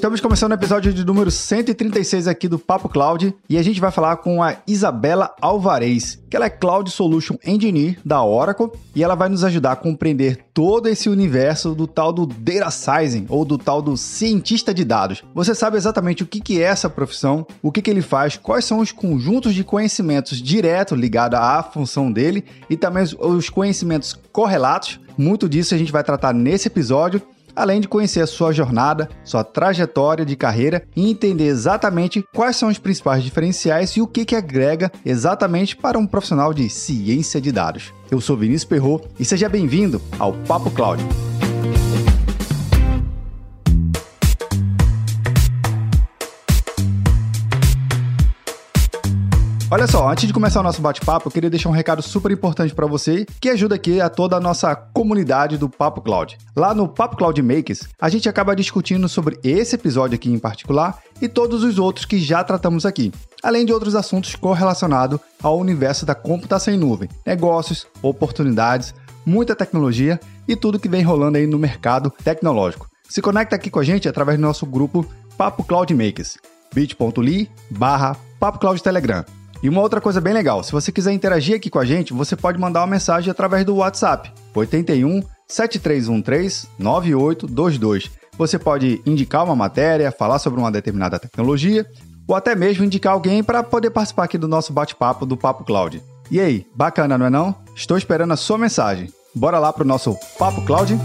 Estamos começando o episódio de número 136 aqui do Papo Cloud e a gente vai falar com a Isabela Alvarez, que ela é Cloud Solution Engineer da Oracle e ela vai nos ajudar a compreender todo esse universo do tal do Data Sizing ou do tal do cientista de dados. Você sabe exatamente o que é essa profissão, o que ele faz, quais são os conjuntos de conhecimentos direto ligados à função dele e também os conhecimentos correlatos. Muito disso a gente vai tratar nesse episódio além de conhecer a sua jornada, sua trajetória de carreira e entender exatamente quais são os principais diferenciais e o que, que agrega exatamente para um profissional de ciência de dados. Eu sou Vinícius Perro e seja bem-vindo ao Papo Cloud. Olha só, antes de começar o nosso bate-papo, eu queria deixar um recado super importante para você que ajuda aqui a toda a nossa comunidade do Papo Cloud. Lá no Papo Cloud Makers, a gente acaba discutindo sobre esse episódio aqui em particular e todos os outros que já tratamos aqui, além de outros assuntos correlacionados ao universo da computação em nuvem, negócios, oportunidades, muita tecnologia e tudo que vem rolando aí no mercado tecnológico. Se conecta aqui com a gente através do nosso grupo Papo Cloud Makers, bit.ly barra Papo Cloud Telegram. E uma outra coisa bem legal, se você quiser interagir aqui com a gente, você pode mandar uma mensagem através do WhatsApp, 81 7313 9822. Você pode indicar uma matéria, falar sobre uma determinada tecnologia, ou até mesmo indicar alguém para poder participar aqui do nosso bate-papo do Papo Cloud. E aí, bacana, não é não? Estou esperando a sua mensagem. Bora lá para o nosso Papo Cloud?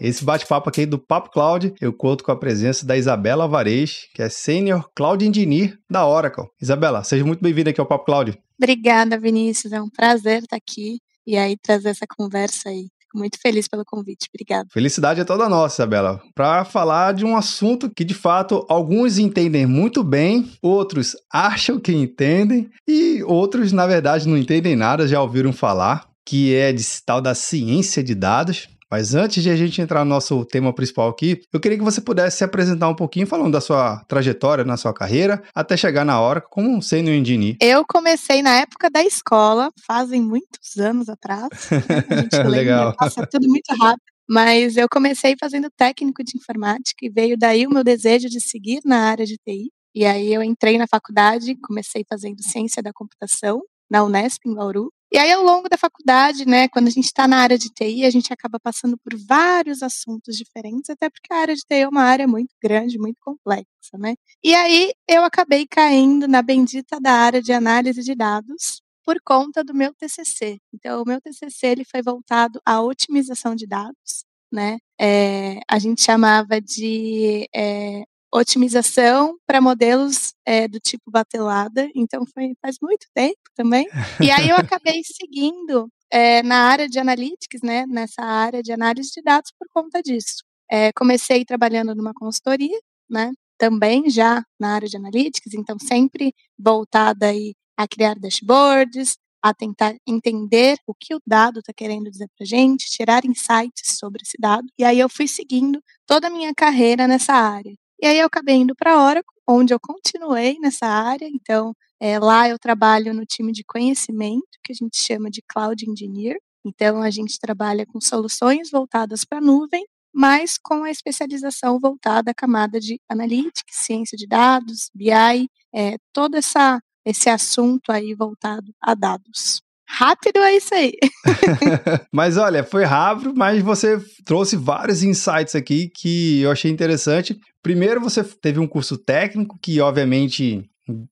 Esse bate-papo aqui do Papo Cloud, eu conto com a presença da Isabela Alvarez, que é Senior Cloud Engineer da Oracle. Isabela, seja muito bem-vinda aqui ao Papo Cloud. Obrigada, Vinícius. É um prazer estar aqui e aí trazer essa conversa aí. Fico muito feliz pelo convite. Obrigada. Felicidade é toda nossa, Isabela, para falar de um assunto que de fato alguns entendem muito bem, outros acham que entendem e outros, na verdade, não entendem nada, já ouviram falar, que é de tal da ciência de dados. Mas antes de a gente entrar no nosso tema principal aqui, eu queria que você pudesse se apresentar um pouquinho falando da sua trajetória na sua carreira, até chegar na hora como um sênior engineer. Eu comecei na época da escola, fazem muitos anos atrás. Né? Legal. passa tudo muito rápido. Mas eu comecei fazendo técnico de informática e veio daí o meu desejo de seguir na área de TI. E aí eu entrei na faculdade, comecei fazendo ciência da computação na Unesp em Bauru. E aí, ao longo da faculdade, né, quando a gente está na área de TI, a gente acaba passando por vários assuntos diferentes, até porque a área de TI é uma área muito grande, muito complexa, né? E aí, eu acabei caindo na bendita da área de análise de dados por conta do meu TCC. Então, o meu TCC ele foi voltado à otimização de dados, né? É, a gente chamava de é, otimização para modelos é, do tipo batelada, então foi faz muito tempo também. E aí eu acabei seguindo é, na área de analytics, né, nessa área de análise de dados por conta disso. É, comecei trabalhando numa consultoria, né, também já na área de analytics, então sempre voltada aí a criar dashboards, a tentar entender o que o dado está querendo dizer para gente, tirar insights sobre esse dado. E aí eu fui seguindo toda a minha carreira nessa área. E aí eu acabei indo para a Oracle, onde eu continuei nessa área. Então, é, lá eu trabalho no time de conhecimento, que a gente chama de Cloud Engineer. Então, a gente trabalha com soluções voltadas para a nuvem, mas com a especialização voltada à camada de analytics, ciência de dados, BI, é, todo essa, esse assunto aí voltado a dados. Rápido é isso aí. mas olha, foi rápido, mas você trouxe vários insights aqui que eu achei interessante. Primeiro, você teve um curso técnico que, obviamente,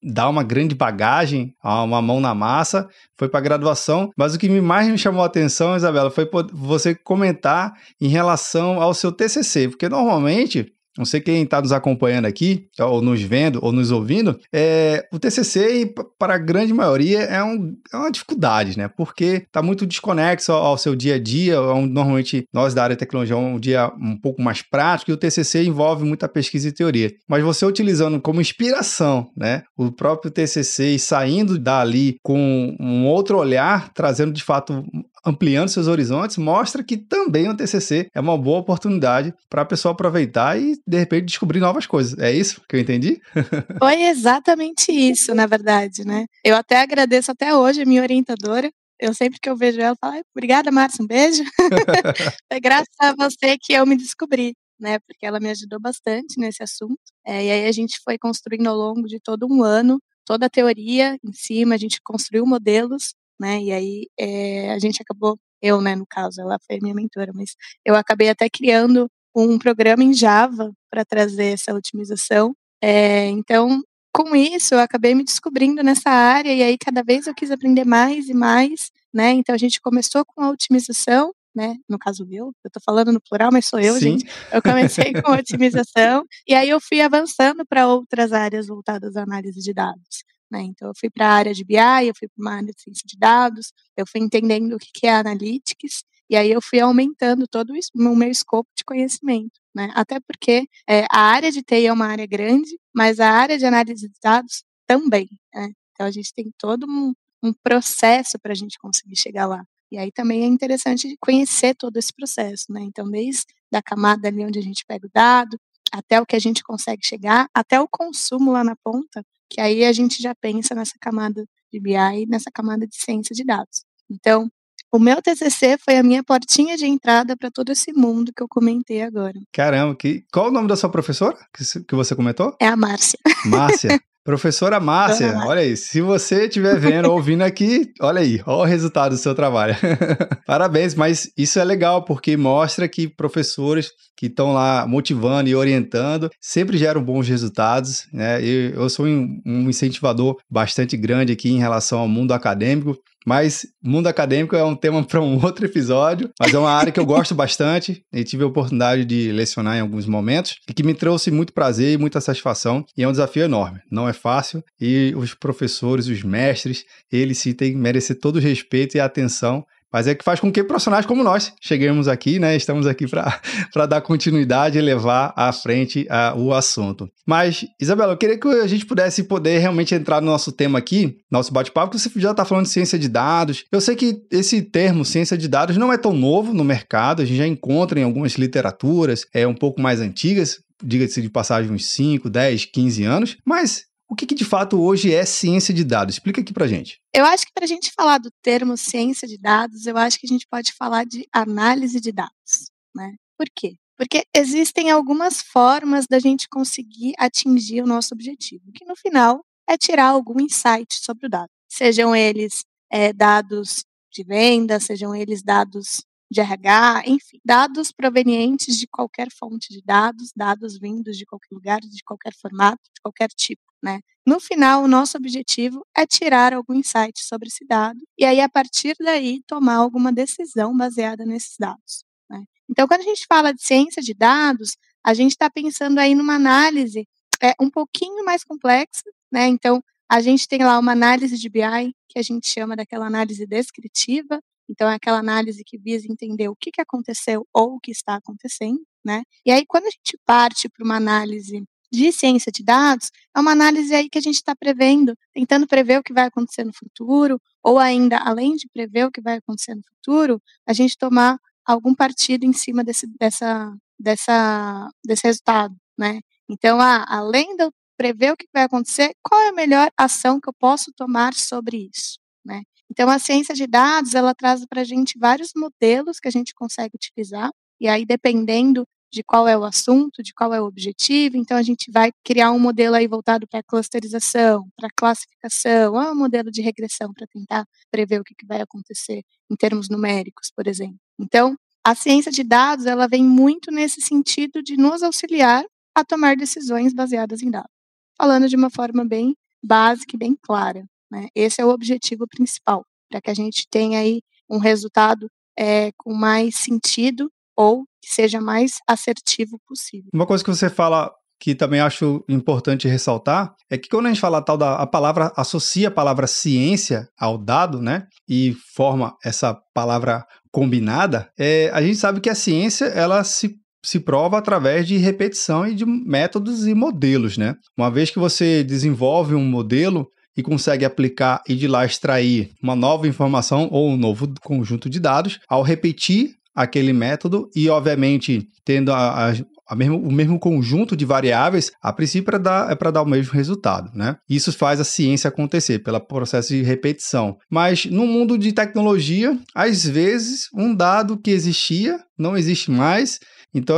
dá uma grande bagagem, uma mão na massa, foi para graduação, mas o que mais me chamou a atenção, Isabela, foi você comentar em relação ao seu TCC, porque normalmente não sei quem está nos acompanhando aqui, ou nos vendo, ou nos ouvindo, é, o TCC, para a grande maioria, é, um, é uma dificuldade, né? Porque está muito desconexo ao, ao, seu dia a dia. É um, normalmente, nós da área de tecnologia, é um dia um pouco mais prático, e o TCC envolve muita pesquisa e teoria. Mas você utilizando como inspiração, né? O próprio TCC e saindo dali com um outro olhar, trazendo de fato ampliando seus horizontes, mostra que também o TCC é uma boa oportunidade para a pessoa aproveitar e, de repente, descobrir novas coisas. É isso que eu entendi? Foi exatamente isso, na verdade, né? Eu até agradeço até hoje a minha orientadora, Eu sempre que eu vejo ela, falo, obrigada, Márcia, um beijo. é graças a você que eu me descobri, né? Porque ela me ajudou bastante nesse assunto. É, e aí a gente foi construindo ao longo de todo um ano toda a teoria em cima, a gente construiu modelos, né? E aí é, a gente acabou, eu, né, no caso, ela foi minha mentora, mas eu acabei até criando um programa em Java para trazer essa otimização. É, então, com isso, eu acabei me descobrindo nessa área e aí cada vez eu quis aprender mais e mais, né? Então a gente começou com a otimização, né? No caso eu, eu tô falando no plural, mas sou eu, Sim. gente. Eu comecei com otimização e aí eu fui avançando para outras áreas voltadas à análise de dados. Né? Então, eu fui para a área de BI, eu fui para uma área de ciência de dados, eu fui entendendo o que é analytics, e aí eu fui aumentando todo isso, o meu escopo de conhecimento. Né? Até porque é, a área de TI é uma área grande, mas a área de análise de dados também. Né? Então, a gente tem todo um, um processo para a gente conseguir chegar lá. E aí também é interessante conhecer todo esse processo, né? Então, desde a camada ali onde a gente pega o dado, até o que a gente consegue chegar, até o consumo lá na ponta, que aí a gente já pensa nessa camada de BI, nessa camada de ciência de dados. Então, o meu TCC foi a minha portinha de entrada para todo esse mundo que eu comentei agora. Caramba, que, qual o nome da sua professora que, que você comentou? É a Márcia. Márcia. Professora Márcia, olha aí, se você estiver vendo, ouvindo aqui, olha aí, olha o resultado do seu trabalho. Parabéns, mas isso é legal porque mostra que professores que estão lá motivando e orientando sempre geram bons resultados, né? Eu, sou um, um incentivador bastante grande aqui em relação ao mundo acadêmico mas mundo acadêmico é um tema para um outro episódio, mas é uma área que eu gosto bastante e tive a oportunidade de lecionar em alguns momentos e que me trouxe muito prazer e muita satisfação. E é um desafio enorme, não é fácil e os professores, os mestres, eles sim têm que merecer todo o respeito e atenção mas é que faz com que profissionais como nós cheguemos aqui, né? Estamos aqui para dar continuidade e levar à frente a, o assunto. Mas, Isabela, eu queria que a gente pudesse poder realmente entrar no nosso tema aqui, nosso bate-papo, que você já está falando de ciência de dados. Eu sei que esse termo ciência de dados não é tão novo no mercado, a gente já encontra em algumas literaturas é um pouco mais antigas, diga-se de passagem uns 5, 10, 15 anos, mas o que, que, de fato hoje é ciência de dados? Explica aqui pra gente. Eu acho que para a gente falar do termo ciência de dados, eu acho que a gente pode falar de análise de dados. Né? Por quê? Porque existem algumas formas da gente conseguir atingir o nosso objetivo, que no final é tirar algum insight sobre o dado. Sejam eles é, dados de venda, sejam eles dados de RH, enfim, dados provenientes de qualquer fonte de dados, dados vindos de qualquer lugar, de qualquer formato, de qualquer tipo. Né? No final, o nosso objetivo é tirar algum insight sobre esse dado e aí, a partir daí, tomar alguma decisão baseada nesses dados. Né? Então, quando a gente fala de ciência de dados, a gente está pensando aí numa análise é, um pouquinho mais complexa, né? Então, a gente tem lá uma análise de BI, que a gente chama daquela análise descritiva, então, é aquela análise que visa entender o que, que aconteceu ou o que está acontecendo, né? E aí, quando a gente parte para uma análise de ciência de dados, é uma análise aí que a gente está prevendo, tentando prever o que vai acontecer no futuro, ou ainda, além de prever o que vai acontecer no futuro, a gente tomar algum partido em cima desse, dessa, dessa, desse resultado, né? Então, ah, além de eu prever o que vai acontecer, qual é a melhor ação que eu posso tomar sobre isso, né? Então, a ciência de dados, ela traz para a gente vários modelos que a gente consegue utilizar, e aí, dependendo de qual é o assunto, de qual é o objetivo. Então, a gente vai criar um modelo aí voltado para clusterização, para classificação, ou um modelo de regressão para tentar prever o que, que vai acontecer em termos numéricos, por exemplo. Então, a ciência de dados, ela vem muito nesse sentido de nos auxiliar a tomar decisões baseadas em dados. Falando de uma forma bem básica e bem clara. Né? Esse é o objetivo principal, para que a gente tenha aí um resultado é, com mais sentido ou que seja mais assertivo possível. Uma coisa que você fala que também acho importante ressaltar é que quando a gente fala tal da a palavra associa a palavra ciência ao dado, né, e forma essa palavra combinada, é, a gente sabe que a ciência ela se se prova através de repetição e de métodos e modelos, né? Uma vez que você desenvolve um modelo e consegue aplicar e de lá extrair uma nova informação ou um novo conjunto de dados, ao repetir aquele método e, obviamente, tendo a, a, mesmo, o mesmo conjunto de variáveis, a princípio é para dar, é dar o mesmo resultado, né? Isso faz a ciência acontecer, pelo processo de repetição. Mas no mundo de tecnologia, às vezes, um dado que existia não existe mais, então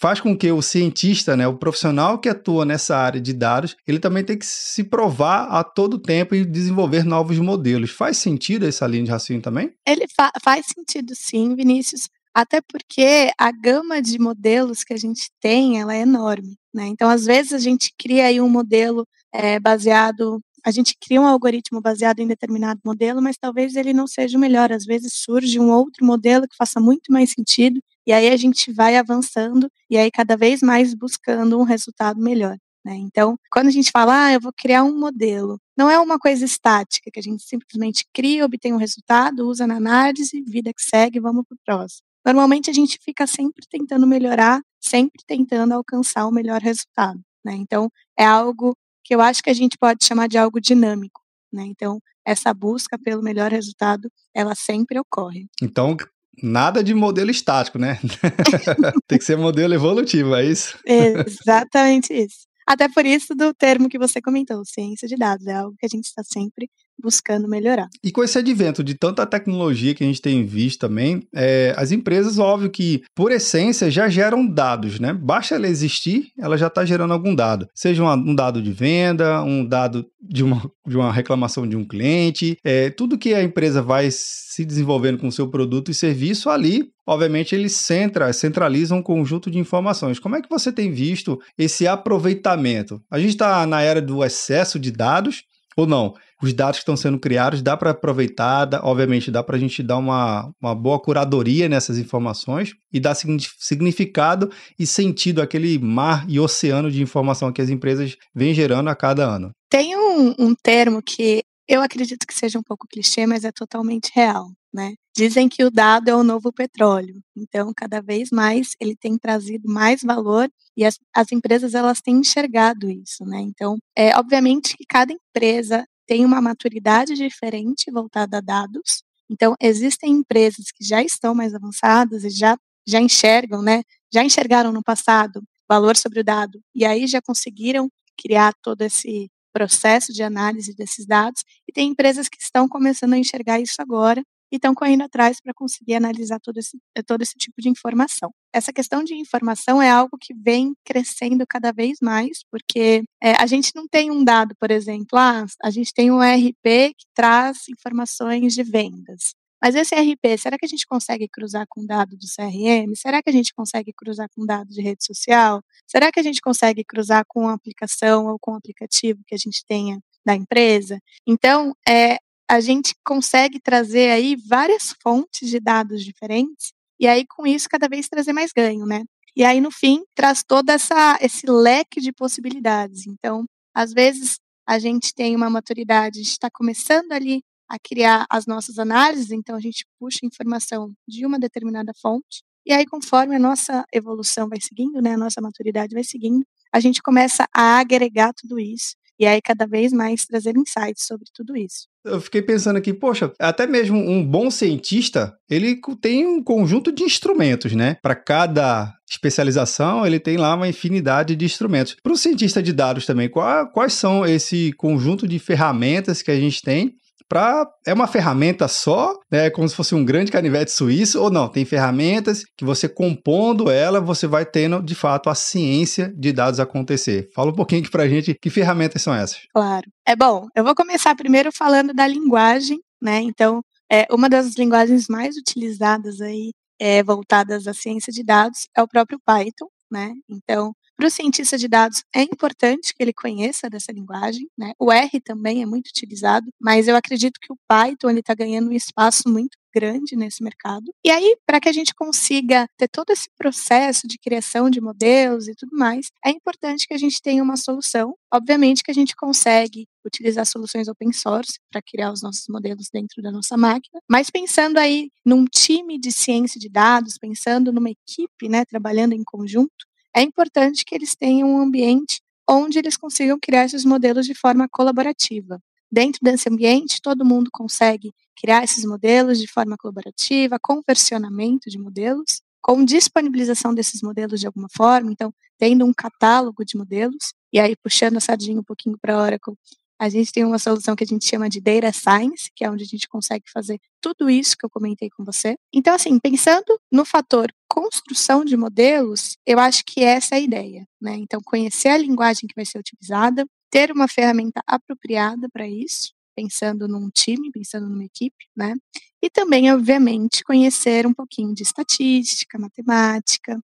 faz com que o cientista, né, o profissional que atua nessa área de dados, ele também tem que se provar a todo tempo e desenvolver novos modelos. Faz sentido essa linha de raciocínio também? Ele fa faz sentido sim, Vinícius. Até porque a gama de modelos que a gente tem, ela é enorme, né? Então, às vezes a gente cria aí um modelo é, baseado, a gente cria um algoritmo baseado em determinado modelo, mas talvez ele não seja o melhor. Às vezes surge um outro modelo que faça muito mais sentido e aí a gente vai avançando e aí cada vez mais buscando um resultado melhor. Né? Então, quando a gente fala, ah, eu vou criar um modelo, não é uma coisa estática que a gente simplesmente cria, obtém um resultado, usa na análise, vida que segue, vamos para o próximo. Normalmente a gente fica sempre tentando melhorar, sempre tentando alcançar o melhor resultado. Né? Então, é algo que eu acho que a gente pode chamar de algo dinâmico. Né? Então, essa busca pelo melhor resultado, ela sempre ocorre. Então, Nada de modelo estático, né? Tem que ser modelo evolutivo, é isso? Exatamente isso. Até por isso do termo que você comentou, ciência de dados, é algo que a gente está sempre buscando melhorar. E com esse advento de tanta tecnologia que a gente tem visto também, é, as empresas, óbvio que, por essência, já geram dados, né? Basta ela existir, ela já está gerando algum dado. Seja um, um, dado de venda, um dado de uma, de uma reclamação de um cliente, é, tudo que a empresa vai se desenvolvendo com o seu produto e serviço ali, obviamente eles centra, centralizam um conjunto de informações. Como é que você tem visto esse aproveitamento? A gente está na era do excesso de dados, ou não? Os dados que estão sendo criados, dá para aproveitar, dá, obviamente dá para a gente dar uma, uma boa curadoria nessas informações e dar significado e sentido àquele mar e oceano de informação que as empresas vêm gerando a cada ano. Tem um, um termo que eu acredito que seja um pouco clichê, mas é totalmente real. Né? Dizem que o dado é o novo petróleo, então cada vez mais ele tem trazido mais valor e as, as empresas elas têm enxergado isso, né? Então, é obviamente que cada empresa tem uma maturidade diferente voltada a dados. Então, existem empresas que já estão mais avançadas e já já enxergam, né? Já enxergaram no passado valor sobre o dado e aí já conseguiram criar todo esse processo de análise desses dados e tem empresas que estão começando a enxergar isso agora e estão correndo atrás para conseguir analisar todo esse, eh, todo esse tipo de informação. Essa questão de informação é algo que vem crescendo cada vez mais, porque é, a gente não tem um dado, por exemplo, ah, a gente tem um RP que traz informações de vendas. Mas esse RP, será que a gente consegue cruzar com dado do CRM? Será que a gente consegue cruzar com dado de rede social? Será que a gente consegue cruzar com a aplicação ou com o aplicativo que a gente tenha da empresa? Então, é, a gente consegue trazer aí várias fontes de dados diferentes e aí com isso cada vez trazer mais ganho, né? E aí no fim traz todo essa esse leque de possibilidades. Então, às vezes a gente tem uma maturidade, está começando ali a criar as nossas análises, então a gente puxa informação de uma determinada fonte e aí conforme a nossa evolução vai seguindo, né, a nossa maturidade vai seguindo, a gente começa a agregar tudo isso e aí cada vez mais trazer insights sobre tudo isso. Eu fiquei pensando aqui, poxa, até mesmo um bom cientista, ele tem um conjunto de instrumentos, né? Para cada especialização, ele tem lá uma infinidade de instrumentos. Para o cientista de dados também, qual, quais são esse conjunto de ferramentas que a gente tem para é uma ferramenta só, né, como se fosse um grande canivete suíço, ou não, tem ferramentas que você compondo ela, você vai tendo de fato a ciência de dados acontecer. Fala um pouquinho aqui a gente que ferramentas são essas. Claro. É bom, eu vou começar primeiro falando da linguagem, né? Então, é, uma das linguagens mais utilizadas aí é, voltadas à ciência de dados é o próprio Python, né? Então, para o cientista de dados, é importante que ele conheça dessa linguagem, né? O R também é muito utilizado, mas eu acredito que o Python está ganhando um espaço muito grande nesse mercado. E aí, para que a gente consiga ter todo esse processo de criação de modelos e tudo mais, é importante que a gente tenha uma solução. Obviamente que a gente consegue utilizar soluções open source para criar os nossos modelos dentro da nossa máquina, mas pensando aí num time de ciência de dados, pensando numa equipe, né, trabalhando em conjunto, é importante que eles tenham um ambiente onde eles consigam criar esses modelos de forma colaborativa. Dentro desse ambiente, todo mundo consegue criar esses modelos de forma colaborativa, com versionamento de modelos, com disponibilização desses modelos de alguma forma, então, tendo um catálogo de modelos, e aí puxando a sardinha um pouquinho para a Oracle, a gente tem uma solução que a gente chama de Data Science, que é onde a gente consegue fazer tudo isso que eu comentei com você. Então, assim, pensando no fator construção de modelos, eu acho que essa é a ideia, né? Então, conhecer a linguagem que vai ser utilizada, ter uma ferramenta apropriada para isso, pensando num time, pensando numa equipe, né? E também, obviamente, conhecer um pouquinho de estatística, matemática,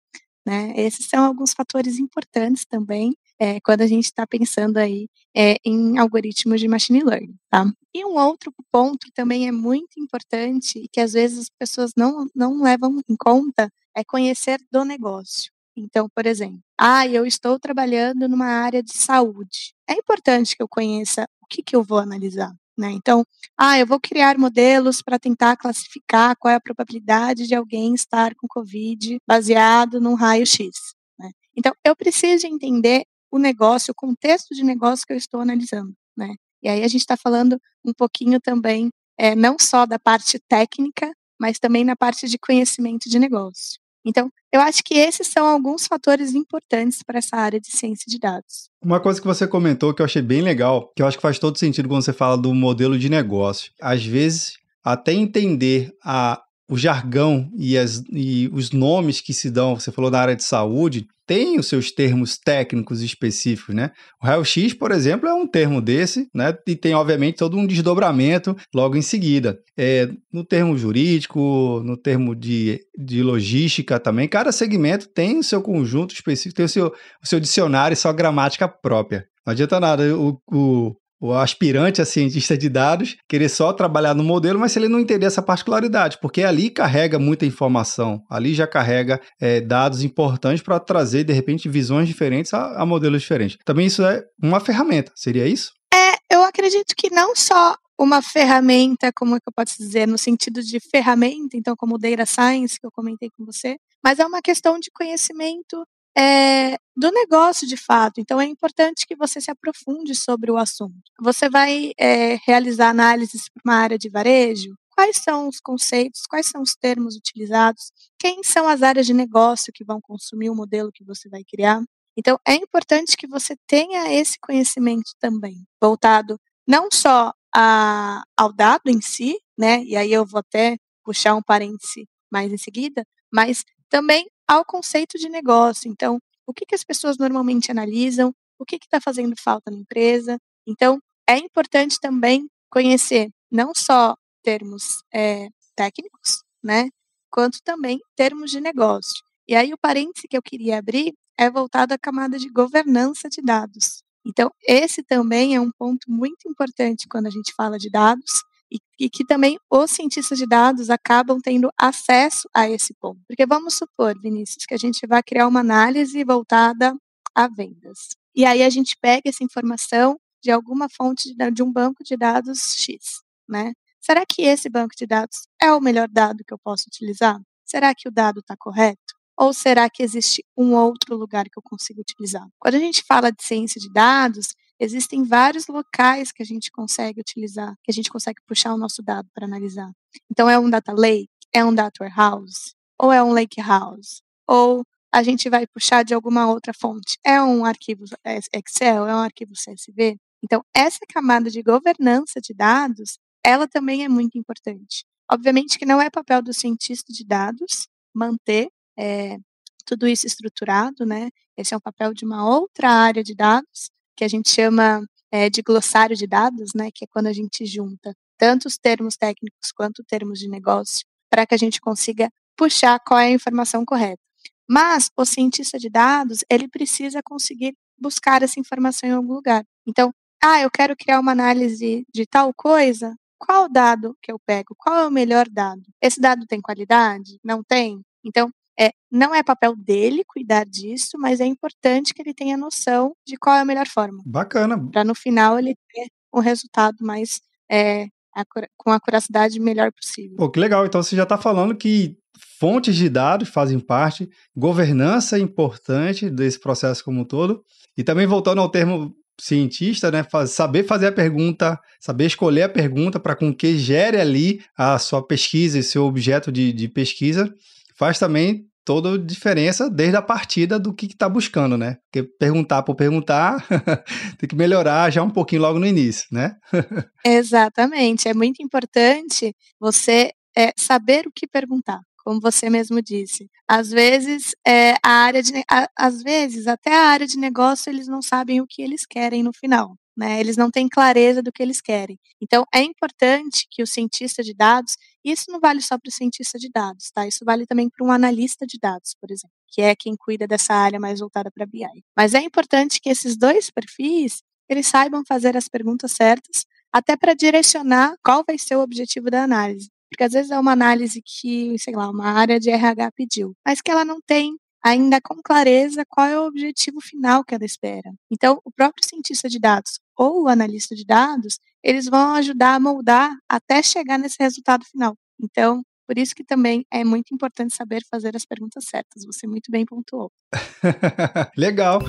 né? Esses são alguns fatores importantes também é, quando a gente está pensando aí é, em algoritmos de machine learning, tá? E um outro ponto que também é muito importante e que às vezes as pessoas não, não levam em conta é conhecer do negócio. Então, por exemplo, ah, eu estou trabalhando numa área de saúde. É importante que eu conheça o que, que eu vou analisar. Né? Então, ah, eu vou criar modelos para tentar classificar qual é a probabilidade de alguém estar com Covid baseado num raio-x. Né? Então, eu preciso entender o negócio, o contexto de negócio que eu estou analisando. Né? E aí a gente está falando um pouquinho também, é, não só da parte técnica, mas também na parte de conhecimento de negócio. Então, eu acho que esses são alguns fatores importantes para essa área de ciência de dados. Uma coisa que você comentou que eu achei bem legal, que eu acho que faz todo sentido quando você fala do modelo de negócio. Às vezes, até entender a, o jargão e, as, e os nomes que se dão, você falou da área de saúde, tem os seus termos técnicos específicos, né? O raio-x, por exemplo, é um termo desse, né? E tem, obviamente, todo um desdobramento logo em seguida. É, no termo jurídico, no termo de, de logística também, cada segmento tem o seu conjunto específico, tem o seu, o seu dicionário e sua gramática própria. Não adianta nada o, o, o aspirante a cientista de dados querer só trabalhar no modelo, mas se ele não entender essa particularidade, porque ali carrega muita informação, ali já carrega é, dados importantes para trazer, de repente, visões diferentes a, a modelos diferentes. Também isso é uma ferramenta, seria isso? É, eu acredito que não só uma ferramenta, como é que eu posso dizer, no sentido de ferramenta, então como o Data Science que eu comentei com você, mas é uma questão de conhecimento é, do negócio de fato. Então é importante que você se aprofunde sobre o assunto. Você vai é, realizar análises para uma área de varejo? Quais são os conceitos, quais são os termos utilizados, quem são as áreas de negócio que vão consumir o modelo que você vai criar. Então, é importante que você tenha esse conhecimento também, voltado não só a, ao dado em si, né? E aí eu vou até puxar um parêntese mais em seguida, mas também ao conceito de negócio. Então, o que, que as pessoas normalmente analisam, o que está fazendo falta na empresa. Então, é importante também conhecer não só termos é, técnicos, né, quanto também termos de negócio. E aí o parêntese que eu queria abrir é voltado à camada de governança de dados. Então, esse também é um ponto muito importante quando a gente fala de dados, e, e, que também os cientistas de dados acabam tendo acesso a esse ponto. Porque vamos supor, Vinícius, que a gente vai criar uma análise voltada a vendas. E aí a gente pega essa informação de alguma fonte de, de um banco de dados X, né? Será que esse banco de dados é o melhor dado que eu posso utilizar? Será que o dado está correto? Ou será que existe um outro lugar que eu consigo utilizar? Quando a gente fala de ciência de dados, existem vários locais que a gente consegue utilizar, que a gente consegue puxar o nosso dado para analisar. Então, é um data lake, é um data warehouse, ou é um lake house, ou a gente vai puxar de alguma outra fonte. É um arquivo Excel, é um arquivo CSV. Então, essa camada de governança de dados, ela também é muito importante. Obviamente que não é papel do cientista de dados manter é, tudo isso estruturado, né? Esse é um papel de uma outra área de dados, que a gente chama é, de glossário de dados, né, que é quando a gente junta tanto os termos técnicos quanto termos de negócio, para que a gente consiga puxar qual é a informação correta. Mas o cientista de dados, ele precisa conseguir buscar essa informação em algum lugar. Então, ah, eu quero criar uma análise de tal coisa, qual dado que eu pego? Qual é o melhor dado? Esse dado tem qualidade? Não tem? Então, é, não é papel dele cuidar disso, mas é importante que ele tenha noção de qual é a melhor forma. Bacana. Para no final ele ter um resultado mais é, com a curiosidade melhor possível. Pô, que legal. Então você já está falando que fontes de dados fazem parte, governança é importante desse processo como um todo. E também voltando ao termo cientista, né, saber fazer a pergunta, saber escolher a pergunta para com que gere ali a sua pesquisa e seu objeto de, de pesquisa faz também toda a diferença desde a partida do que está buscando, né? Porque perguntar por perguntar tem que melhorar já um pouquinho logo no início, né? Exatamente. É muito importante você é, saber o que perguntar como você mesmo disse. Às vezes, é, a área de, a, às vezes, até a área de negócio, eles não sabem o que eles querem no final. Né, eles não têm clareza do que eles querem. Então, é importante que o cientista de dados, isso não vale só para o cientista de dados, tá? Isso vale também para um analista de dados, por exemplo, que é quem cuida dessa área mais voltada para BI. Mas é importante que esses dois perfis, eles saibam fazer as perguntas certas, até para direcionar qual vai ser o objetivo da análise. Porque às vezes é uma análise que, sei lá, uma área de RH pediu, mas que ela não tem ainda com clareza qual é o objetivo final que ela espera. Então, o próprio cientista de dados ou o analista de dados, eles vão ajudar a moldar até chegar nesse resultado final. Então, por isso que também é muito importante saber fazer as perguntas certas. Você muito bem pontuou. Legal.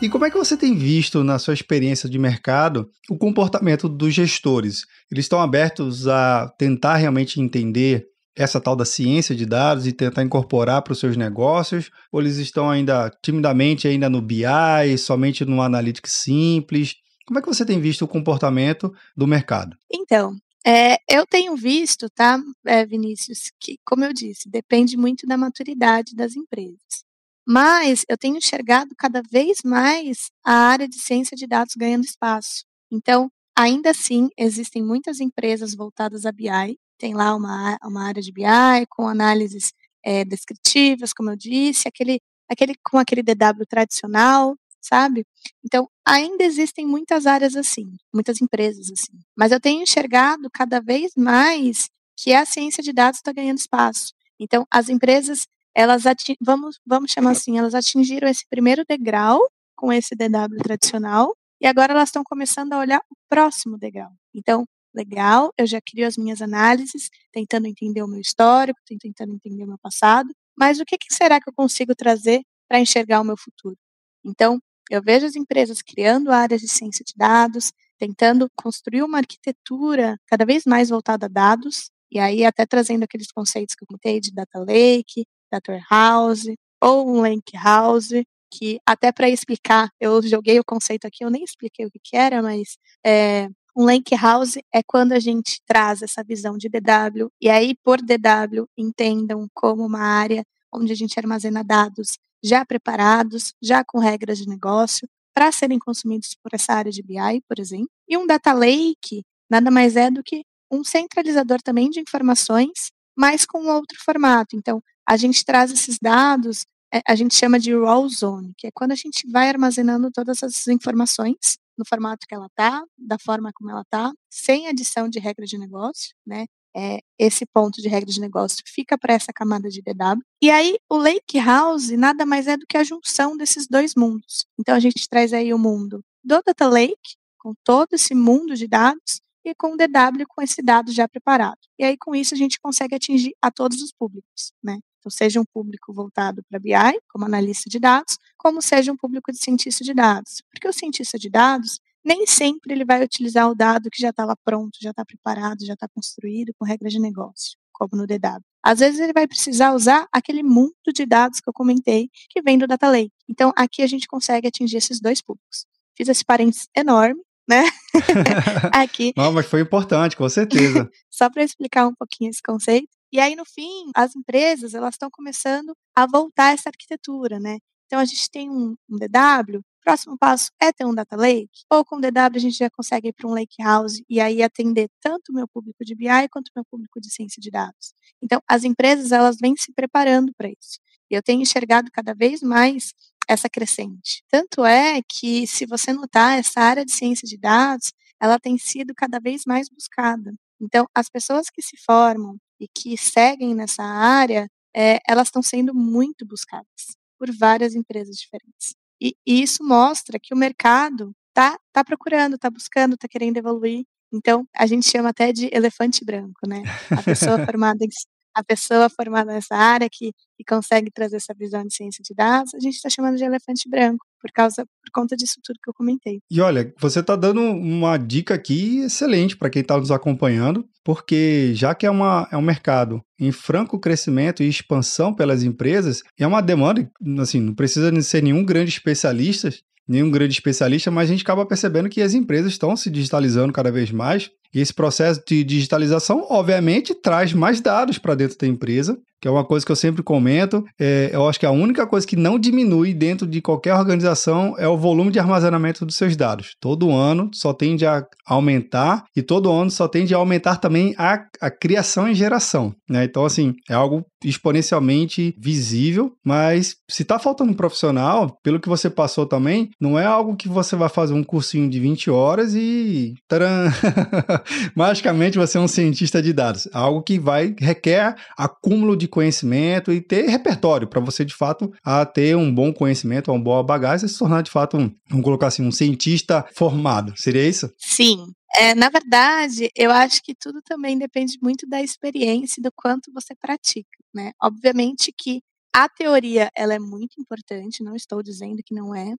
E como é que você tem visto na sua experiência de mercado o comportamento dos gestores? Eles estão abertos a tentar realmente entender essa tal da ciência de dados e tentar incorporar para os seus negócios? Ou eles estão ainda timidamente ainda no BI, somente no Analytics simples? Como é que você tem visto o comportamento do mercado? Então, é, eu tenho visto, tá, é, Vinícius, que, como eu disse, depende muito da maturidade das empresas. Mas eu tenho enxergado cada vez mais a área de ciência de dados ganhando espaço. Então, ainda assim, existem muitas empresas voltadas a BI, tem lá uma, uma área de BI com análises é, descritivas, como eu disse, aquele, aquele com aquele DW tradicional, sabe? Então, ainda existem muitas áreas assim, muitas empresas assim. Mas eu tenho enxergado cada vez mais que a ciência de dados está ganhando espaço. Então, as empresas elas vamos, vamos chamar assim, elas atingiram esse primeiro degrau com esse DW tradicional e agora elas estão começando a olhar o próximo degrau. Então, legal, eu já crio as minhas análises, tentando entender o meu histórico, tentando entender o meu passado, mas o que, que será que eu consigo trazer para enxergar o meu futuro? Então, eu vejo as empresas criando áreas de ciência de dados, tentando construir uma arquitetura cada vez mais voltada a dados, e aí até trazendo aqueles conceitos que eu comentei de data lake, data warehouse ou um lake house, que até para explicar, eu joguei o conceito aqui, eu nem expliquei o que, que era, mas é, um lake house é quando a gente traz essa visão de DW, e aí por DW entendam como uma área onde a gente armazena dados já preparados, já com regras de negócio, para serem consumidos por essa área de BI, por exemplo. E um data lake nada mais é do que um centralizador também de informações, mas com outro formato. Então, a gente traz esses dados, é, a gente chama de raw zone, que é quando a gente vai armazenando todas as informações no formato que ela está, da forma como ela está, sem adição de regra de negócio, né? É, esse ponto de regra de negócio fica para essa camada de DW. E aí, o Lake House nada mais é do que a junção desses dois mundos. Então, a gente traz aí o mundo do Data Lake, com todo esse mundo de dados, e com o DW com esse dado já preparado. E aí, com isso, a gente consegue atingir a todos os públicos, né? Então, seja um público voltado para BI, como analista de dados, como seja um público de cientista de dados. Porque o cientista de dados, nem sempre ele vai utilizar o dado que já está lá pronto, já está preparado, já está construído com regras de negócio, como no DW. Às vezes ele vai precisar usar aquele mundo de dados que eu comentei, que vem do Data Lake. Então, aqui a gente consegue atingir esses dois públicos. Fiz esse parênteses enorme, né? aqui. Não, mas foi importante, com certeza. Só para explicar um pouquinho esse conceito. E aí, no fim, as empresas elas estão começando a voltar essa arquitetura, né? Então, a gente tem um, um DW, próximo passo é ter um data lake, ou com o DW a gente já consegue ir para um lake house e aí atender tanto o meu público de BI quanto o meu público de ciência de dados. Então, as empresas elas vêm se preparando para isso. E eu tenho enxergado cada vez mais essa crescente. Tanto é que, se você notar, essa área de ciência de dados, ela tem sido cada vez mais buscada. Então, as pessoas que se formam e que seguem nessa área, é, elas estão sendo muito buscadas por várias empresas diferentes. E, e isso mostra que o mercado está tá procurando, está buscando, está querendo evoluir. Então, a gente chama até de elefante branco, né? A pessoa formada em, a pessoa formada nessa área que, que consegue trazer essa visão de ciência de dados, a gente está chamando de elefante branco, por causa por conta disso tudo que eu comentei. E olha, você está dando uma dica aqui excelente para quem está nos acompanhando, porque já que é, uma, é um mercado em franco crescimento e expansão pelas empresas, é uma demanda, assim, não precisa ser nenhum grande especialista, nenhum grande especialista, mas a gente acaba percebendo que as empresas estão se digitalizando cada vez mais. E esse processo de digitalização, obviamente, traz mais dados para dentro da empresa, que é uma coisa que eu sempre comento. É, eu acho que a única coisa que não diminui dentro de qualquer organização é o volume de armazenamento dos seus dados. Todo ano só tende a aumentar e todo ano só tende a aumentar também a, a criação e geração. Né? Então, assim, é algo exponencialmente visível, mas se está faltando um profissional, pelo que você passou também, não é algo que você vai fazer um cursinho de 20 horas e taran, magicamente você é um cientista de dados. Algo que vai requer acúmulo de conhecimento e ter repertório para você de fato a ter um bom conhecimento, uma boa bagagem e se tornar de fato um, vamos colocar assim, um cientista formado. Seria isso? Sim, é, na verdade, eu acho que tudo também depende muito da experiência e do quanto você pratica, né? Obviamente que a teoria ela é muito importante, não estou dizendo que não é.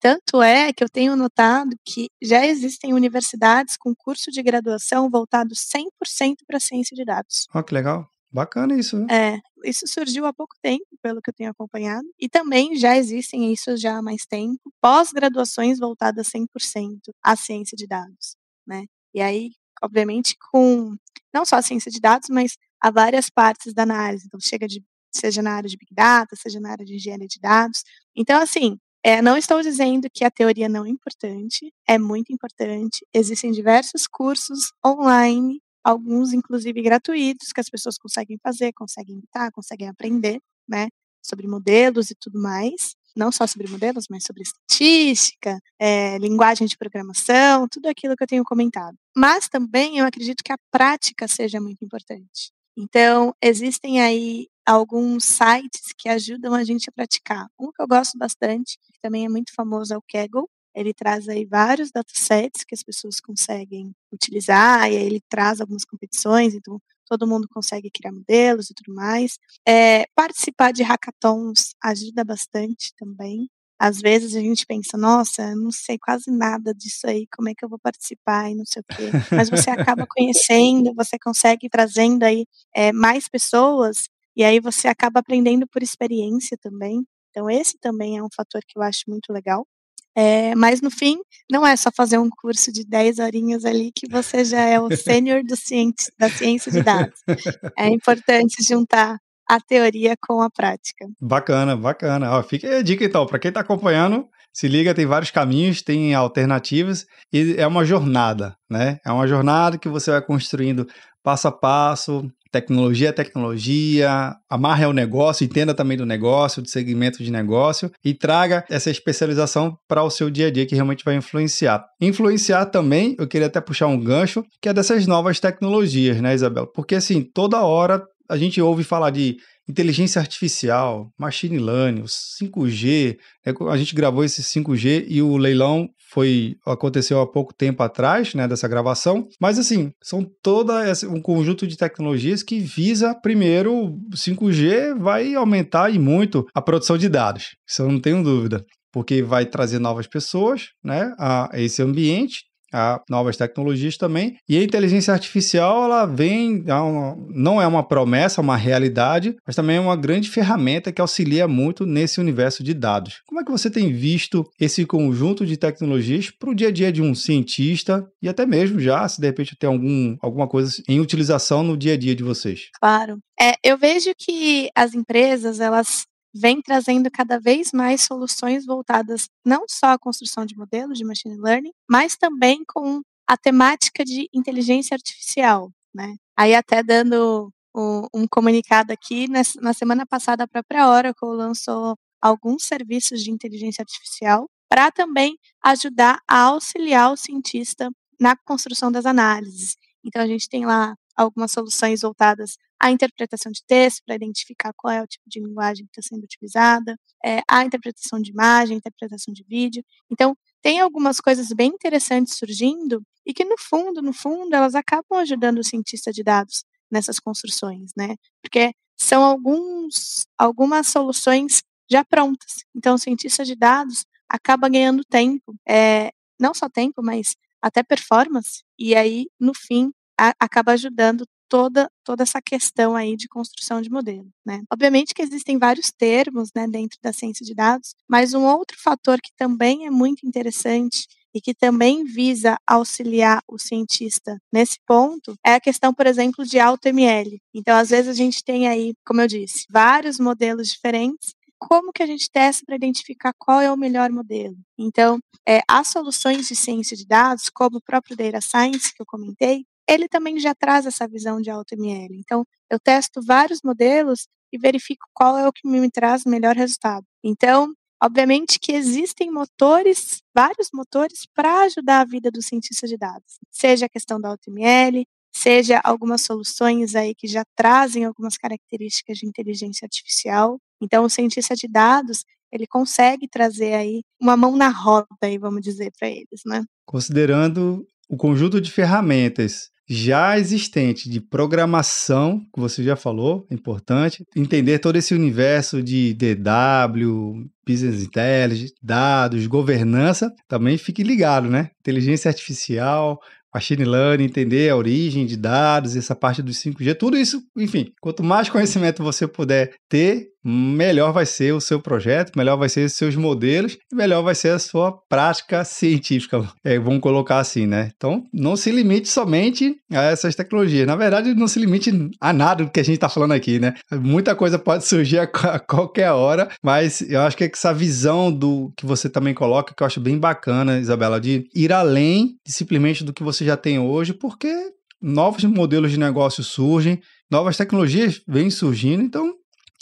Tanto é que eu tenho notado que já existem universidades com curso de graduação voltado 100% para ciência de dados. Oh, que legal. Bacana isso, né? É, isso surgiu há pouco tempo, pelo que eu tenho acompanhado, e também já existem isso já há mais tempo, pós-graduações voltadas 100% à ciência de dados né? E aí, obviamente, com não só a ciência de dados, mas há várias partes da análise. Então, chega de seja na área de Big Data, seja na área de engenharia de dados. Então, assim, é, não estou dizendo que a teoria não é importante, é muito importante. Existem diversos cursos online, alguns inclusive gratuitos, que as pessoas conseguem fazer, conseguem imitar, conseguem aprender, né, sobre modelos e tudo mais não só sobre modelos, mas sobre estatística, é, linguagem de programação, tudo aquilo que eu tenho comentado. Mas também eu acredito que a prática seja muito importante. Então, existem aí alguns sites que ajudam a gente a praticar. Um que eu gosto bastante, que também é muito famoso, é o Kaggle. Ele traz aí vários datasets que as pessoas conseguem utilizar, e aí ele traz algumas competições, então todo mundo consegue criar modelos e tudo mais. É, participar de hackathons ajuda bastante também. Às vezes a gente pensa, nossa, eu não sei quase nada disso aí, como é que eu vou participar e não sei o quê. Mas você acaba conhecendo, você consegue trazendo aí é, mais pessoas e aí você acaba aprendendo por experiência também. Então esse também é um fator que eu acho muito legal. É, mas no fim, não é só fazer um curso de 10 horinhas ali que você já é o sênior da ciência de dados. É importante juntar a teoria com a prática. Bacana, bacana. Ó, fica a dica então, para quem está acompanhando, se liga, tem vários caminhos, tem alternativas e é uma jornada, né? É uma jornada que você vai construindo passo a passo, tecnologia é tecnologia, amarre ao negócio, entenda também do negócio, do segmento de negócio e traga essa especialização para o seu dia a dia que realmente vai influenciar. Influenciar também, eu queria até puxar um gancho, que é dessas novas tecnologias, né, Isabel? Porque assim, toda hora a gente ouve falar de inteligência artificial, machine learning, 5G. Né, a gente gravou esse 5G e o leilão foi aconteceu há pouco tempo atrás, né, dessa gravação. Mas assim, são toda essa, um conjunto de tecnologias que visa primeiro 5G vai aumentar e muito a produção de dados. Isso eu não tenho dúvida porque vai trazer novas pessoas né, a esse ambiente a novas tecnologias também. E a inteligência artificial, ela vem, é não é uma promessa, é uma realidade, mas também é uma grande ferramenta que auxilia muito nesse universo de dados. Como é que você tem visto esse conjunto de tecnologias para o dia a dia de um cientista e até mesmo já, se de repente tem algum, alguma coisa em utilização no dia a dia de vocês? Claro. É, eu vejo que as empresas, elas vem trazendo cada vez mais soluções voltadas não só à construção de modelos de machine learning, mas também com a temática de inteligência artificial, né? Aí até dando um, comunicado aqui, na semana passada a própria Oracle lançou alguns serviços de inteligência artificial para também ajudar a auxiliar o cientista na construção das análises. Então a gente tem lá algumas soluções voltadas à interpretação de texto, para identificar qual é o tipo de linguagem que está sendo utilizada, é, a interpretação de imagem, interpretação de vídeo. Então, tem algumas coisas bem interessantes surgindo e que, no fundo, no fundo, elas acabam ajudando o cientista de dados nessas construções, né? Porque são alguns, algumas soluções já prontas. Então, o cientista de dados acaba ganhando tempo, é, não só tempo, mas até performance, e aí, no fim, a, acaba ajudando toda, toda essa questão aí de construção de modelo, né? Obviamente que existem vários termos, né, dentro da ciência de dados, mas um outro fator que também é muito interessante e que também visa auxiliar o cientista nesse ponto é a questão, por exemplo, de AutoML. Então, às vezes a gente tem aí, como eu disse, vários modelos diferentes como que a gente testa para identificar qual é o melhor modelo? Então, é, as soluções de ciência de dados, como o próprio Data Science que eu comentei, ele também já traz essa visão de AutoML. Então, eu testo vários modelos e verifico qual é o que me traz melhor resultado. Então, obviamente que existem motores, vários motores para ajudar a vida do cientista de dados. Seja a questão da AutoML, seja algumas soluções aí que já trazem algumas características de inteligência artificial. Então, o cientista de dados, ele consegue trazer aí uma mão na roda, aí, vamos dizer para eles, né? Considerando o conjunto de ferramentas já existente de programação, que você já falou, é importante, entender todo esse universo de DW, Business Intelligence, dados, governança, também fique ligado, né? Inteligência artificial, machine learning, entender a origem de dados, essa parte dos 5G, tudo isso, enfim, quanto mais conhecimento você puder ter, melhor vai ser o seu projeto, melhor vai ser os seus modelos e melhor vai ser a sua prática científica, é, vamos colocar assim, né? Então, não se limite somente a essas tecnologias. Na verdade, não se limite a nada do que a gente está falando aqui, né? Muita coisa pode surgir a, a, qualquer hora, mas eu acho que essa visão do que você também coloca, que eu acho bem bacana, Isabela, de ir além de simplesmente do que você já tem hoje, porque novos modelos de negócio surgem, novas tecnologias vêm surgindo, então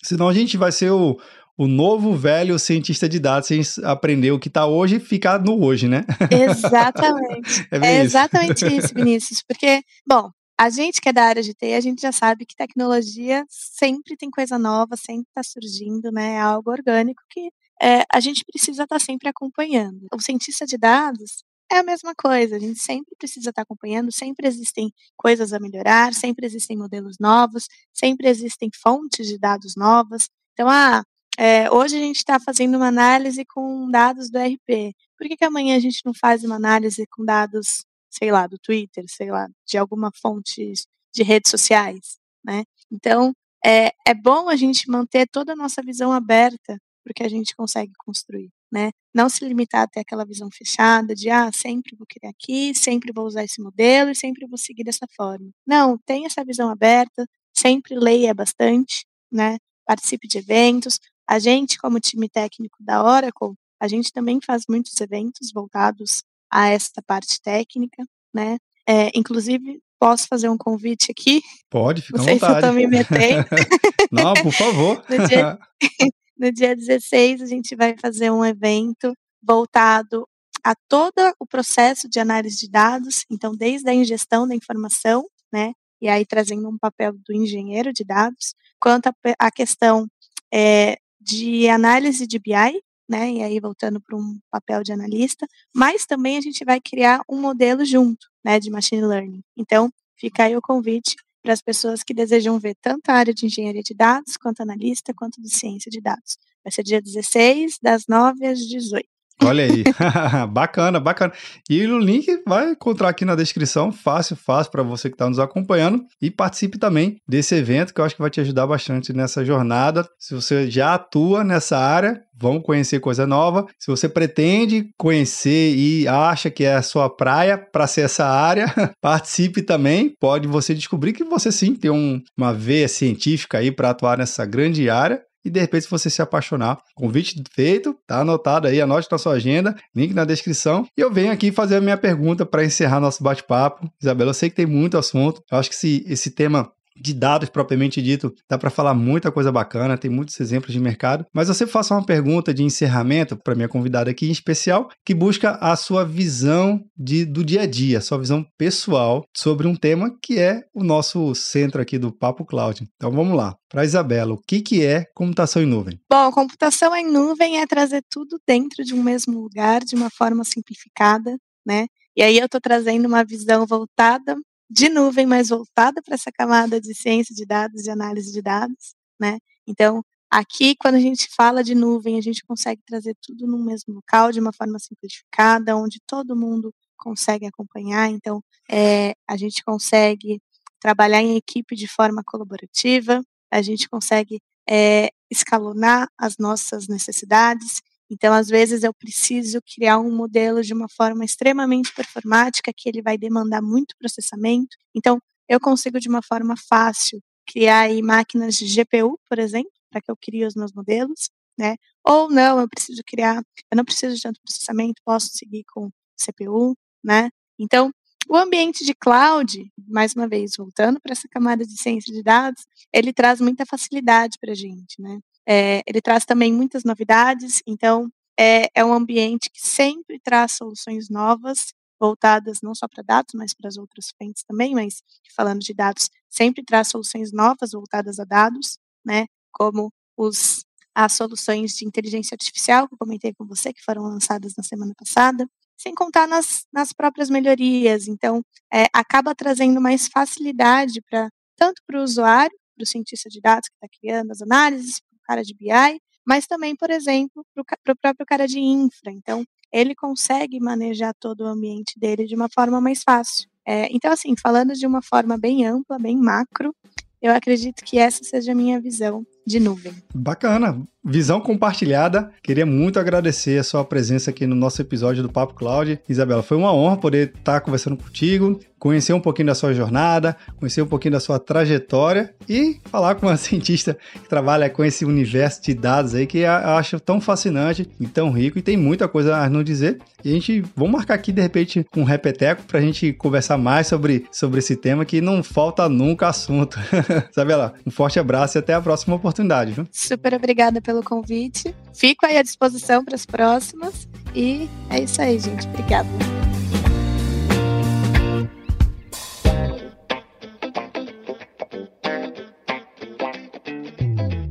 Senão a gente vai ser o, o novo velho cientista de dados sem aprender o que está hoje e ficar no hoje, né? Exatamente. é, é exatamente isso, Vinícius. Porque, bom, a gente que é da área de TI, a gente já sabe que tecnologia sempre tem coisa nova, sempre está surgindo, né? É algo orgânico que é, a gente precisa estar tá sempre acompanhando. O cientista de dados é a mesma coisa, a gente sempre precisa estar tá acompanhando, sempre existem coisas a melhorar, sempre existem modelos novos, sempre existem fontes de dados novas. Então, ah, é, hoje a gente está fazendo uma análise com dados do RP. Por que, que amanhã a gente não faz uma análise com dados, sei lá, do Twitter, sei lá, de alguma fonte de redes sociais, né? Então, é, é bom a gente manter toda a nossa visão aberta porque a gente consegue construir, né? Não se limitar a ter aquela visão fechada de, ah, sempre vou querer aqui, sempre vou usar esse modelo e sempre vou seguir dessa forma. Não, tenha essa visão aberta, sempre leia bastante, né? Participe de eventos, a gente, como time técnico da Oracle, a gente também faz muitos eventos voltados a essa parte técnica, né? É, inclusive, posso fazer um convite aqui? Pode, fica Não sei vontade. se eu estou me metendo. Não, por favor. no, dia, no dia 16, a gente vai fazer um evento voltado a todo o processo de análise de dados, então, desde a ingestão da informação, né? E aí trazendo um papel do engenheiro de dados, quanto a, questão é, de análise de BI, né? E aí voltando para um papel de analista, mas também a gente vai criar um modelo junto, né? De machine learning. Então, fica aí o convite para as pessoas que desejam ver tanto a área de engenharia de dados, quanto analista, quanto de ciência de dados. Vai ser dia 16, das 9 às 18. Olha aí, bacana, bacana. E o link vai encontrar aqui na descrição, fácil, fácil para você que está nos acompanhando. E participe também desse evento que eu acho que vai te ajudar bastante nessa jornada. Se você já atua nessa área, vamos conhecer coisa nova. Se você pretende conhecer e acha que é a sua praia para ser essa área, participe também. Pode você descobrir que você sim tem um, uma veia científica aí para atuar nessa grande área e de repente, você se apaixonar, convite feito, tá anotado aí, anote na sua agenda, link na descrição. E eu venho aqui fazer a minha pergunta para encerrar nosso bate-papo. Isabela, eu sei que tem muito assunto, eu acho que esse, esse tema de dados propriamente dito, dá para falar muita coisa bacana, tem muitos exemplos de mercado, mas você faça uma pergunta de encerramento para minha convidada aqui em especial, que busca a sua visão de, do dia a dia, sua visão pessoal sobre um tema que é o nosso centro aqui do Papo Cloud. Então vamos lá. Para Isabela, o que, que é computação em nuvem? Bom, computação em nuvem é trazer tudo dentro de um mesmo lugar, de uma forma simplificada, né? E aí eu estou trazendo uma visão voltada de nuvem, mais voltada para essa camada de ciência de dados e análise de dados, né? Então, aqui, quando a gente fala de nuvem, a gente consegue trazer tudo no mesmo local, de uma forma simplificada, onde todo mundo consegue acompanhar. Então, é, a gente consegue trabalhar em equipe de forma colaborativa, a gente consegue é, escalonar as nossas necessidades. Então, às vezes, eu preciso criar um modelo de uma forma extremamente performática, que ele vai demandar muito processamento. Então, eu consigo, de uma forma fácil, criar aí máquinas de GPU, por exemplo, para que eu crie os meus modelos, né? Ou não, eu preciso criar, eu não preciso de tanto processamento, posso seguir com CPU, né? Então, o ambiente de cloud, mais uma vez, voltando para essa camada de ciência de dados, ele traz muita facilidade para a gente, né? É, ele traz também muitas novidades, então é, é um ambiente que sempre traz soluções novas, voltadas não só para dados, mas para as outras frentes também, mas falando de dados, sempre traz soluções novas voltadas a dados, né? Como os, as soluções de inteligência artificial que eu comentei com você, que foram lançadas na semana passada, sem contar nas, nas próprias melhorias. Então, é, acaba trazendo mais facilidade para tanto para o usuário, para o cientista de dados que está criando as análises, cara de BI, mas também, por exemplo, para o próprio cara de infra. Então, ele consegue manejar todo o ambiente dele de uma forma mais fácil. É, então, assim, falando de uma forma bem ampla, bem macro, eu acredito que essa seja a minha visão de nuvem. Bacana, visão compartilhada. Queria muito agradecer a sua presença aqui no nosso episódio do Papo Cloud. Isabela, foi uma honra poder estar conversando contigo, conhecer um pouquinho da sua jornada, conhecer um pouquinho da sua trajetória e falar com uma cientista que trabalha com esse universo de dados aí que eu acho tão fascinante e tão rico e tem muita coisa a nos dizer. E a gente, vamos marcar aqui de repente um repeteco para a gente conversar mais sobre, sobre esse tema que não falta nunca assunto. Isabela, um forte abraço e até a próxima oportunidade. Viu? Super obrigada pelo convite. Fico aí à disposição para as próximas. E é isso aí, gente. Obrigada.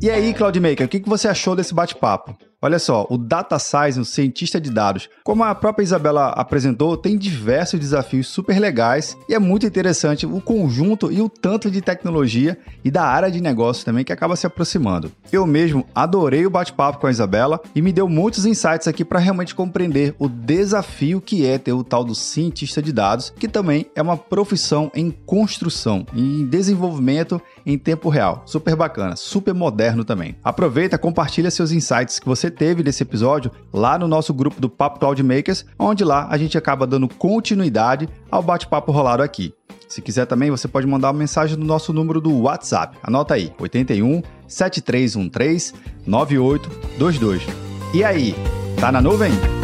E aí, Cloudmaker, o que você achou desse bate-papo? Olha só, o data science, o cientista de dados, como a própria Isabela apresentou, tem diversos desafios super legais e é muito interessante o conjunto e o tanto de tecnologia e da área de negócio também que acaba se aproximando. Eu mesmo adorei o bate-papo com a Isabela e me deu muitos insights aqui para realmente compreender o desafio que é ter o tal do cientista de dados, que também é uma profissão em construção e em desenvolvimento em tempo real. Super bacana, super moderno também. Aproveita, compartilha seus insights que você você teve nesse episódio lá no nosso grupo do Papo Cloud Makers, onde lá a gente acaba dando continuidade ao bate-papo rolado aqui. Se quiser também, você pode mandar uma mensagem no nosso número do WhatsApp. Anota aí: 81 7313 9822. E aí, tá na nuvem?